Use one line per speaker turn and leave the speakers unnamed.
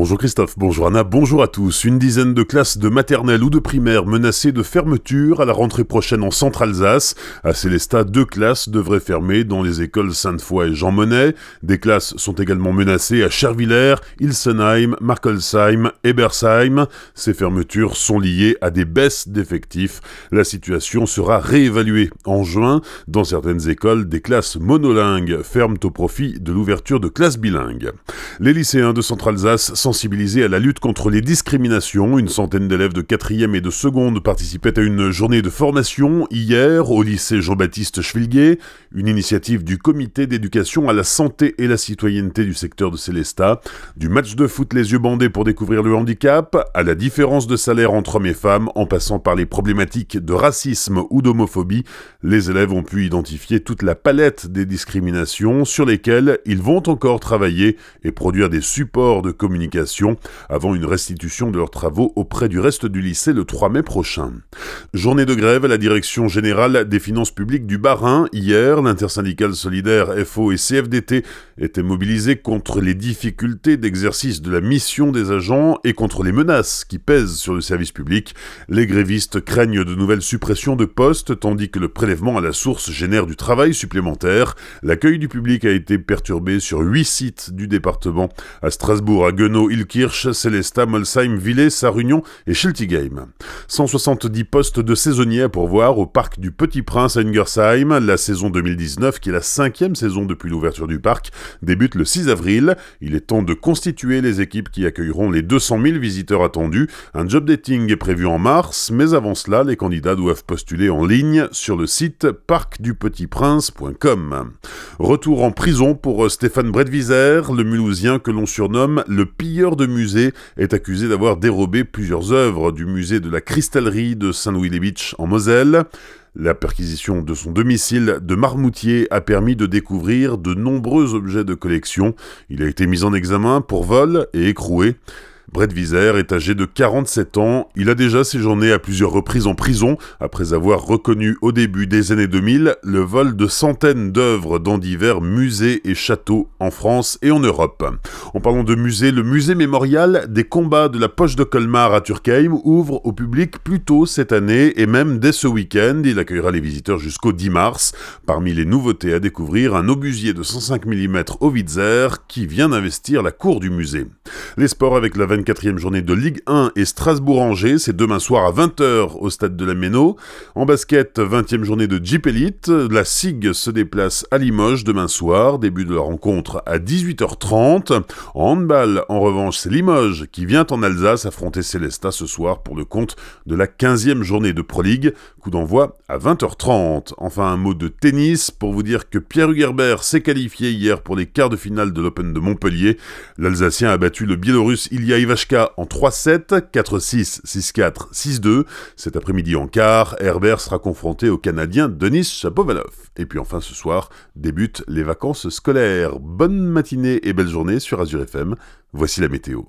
Bonjour Christophe, bonjour Anna, bonjour à tous. Une dizaine de classes de maternelle ou de primaire menacées de fermeture à la rentrée prochaine en Centre-Alsace. À Célestat, deux classes devraient fermer dans les écoles Sainte-Foy et Jean Monnet. Des classes sont également menacées à Chervillers, Ilsenheim, Markelsheim, Ebersheim. Ces fermetures sont liées à des baisses d'effectifs. La situation sera réévaluée en juin. Dans certaines écoles, des classes monolingues ferment au profit de l'ouverture de classes bilingues. Les lycéens de Centre-Alsace sensibilisés à la lutte contre les discriminations. Une centaine d'élèves de 4e et de seconde participaient à une journée de formation hier au lycée Jean-Baptiste Schwilguet, une initiative du comité d'éducation à la santé et la citoyenneté du secteur de Célestat. Du match de foot les yeux bandés pour découvrir le handicap, à la différence de salaire entre hommes et femmes, en passant par les problématiques de racisme ou d'homophobie, les élèves ont pu identifier toute la palette des discriminations sur lesquelles ils vont encore travailler et produire des supports de communication avant une restitution de leurs travaux auprès du reste du lycée le 3 mai prochain. Journée de grève à la direction générale des finances publiques du Bas-Rhin. Hier, l'intersyndicale solidaire FO et CFDT étaient mobilisés contre les difficultés d'exercice de la mission des agents et contre les menaces qui pèsent sur le service public. Les grévistes craignent de nouvelles suppressions de postes tandis que le prélèvement à la source génère du travail supplémentaire. L'accueil du public a été perturbé sur huit sites du département. À Strasbourg, à Ilkirch, Célestat, Molsheim, Villers, Sarunion et Schiltigheim. 170 postes de saisonniers à pourvoir au parc du Petit Prince à Ingersheim. La saison 2019, qui est la cinquième saison depuis l'ouverture du parc, débute le 6 avril. Il est temps de constituer les équipes qui accueilleront les 200 000 visiteurs attendus. Un job dating est prévu en mars, mais avant cela, les candidats doivent postuler en ligne sur le site parcdupetitprince.com. Retour en prison pour Stéphane Bredviser, le Mulhousien que l'on surnomme le pilleur de musée est accusé d'avoir dérobé plusieurs œuvres du musée de la cristallerie de Saint-Louis-les-Beach en Moselle. La perquisition de son domicile de Marmoutier a permis de découvrir de nombreux objets de collection. Il a été mis en examen pour vol et écroué. Brett Viser est âgé de 47 ans. Il a déjà séjourné à plusieurs reprises en prison après avoir reconnu au début des années 2000 le vol de centaines d'œuvres dans divers musées et châteaux en France et en Europe. En parlant de musée, le musée mémorial des combats de la poche de Colmar à Turkheim ouvre au public plus tôt cette année et même dès ce week-end. Il accueillera les visiteurs jusqu'au 10 mars. Parmi les nouveautés à découvrir, un obusier de 105 mm au Witzer qui vient d'investir la cour du musée. Les sports avec la 24e journée de Ligue 1 et Strasbourg-Angers, c'est demain soir à 20h au stade de la Méno. En basket, 20e journée de Jeep Elite, la SIG se déplace à Limoges demain soir, début de la rencontre à 18h30. En handball, en revanche, c'est Limoges qui vient en Alsace affronter Célestat ce soir pour le compte de la 15e journée de Pro League, coup d'envoi à 20h30. Enfin, un mot de tennis pour vous dire que Pierre Hugerbert s'est qualifié hier pour les quarts de finale de l'Open de Montpellier. L'Alsacien a battu le Biélorusse Ilya Ivashka en 3-7, 4-6, 6-4, 6-2. Cet après-midi en quart, Herbert sera confronté au Canadien Denis Shapovalov. Et puis enfin ce soir débutent les vacances scolaires. Bonne matinée et belle journée sur Azure FM. Voici la météo.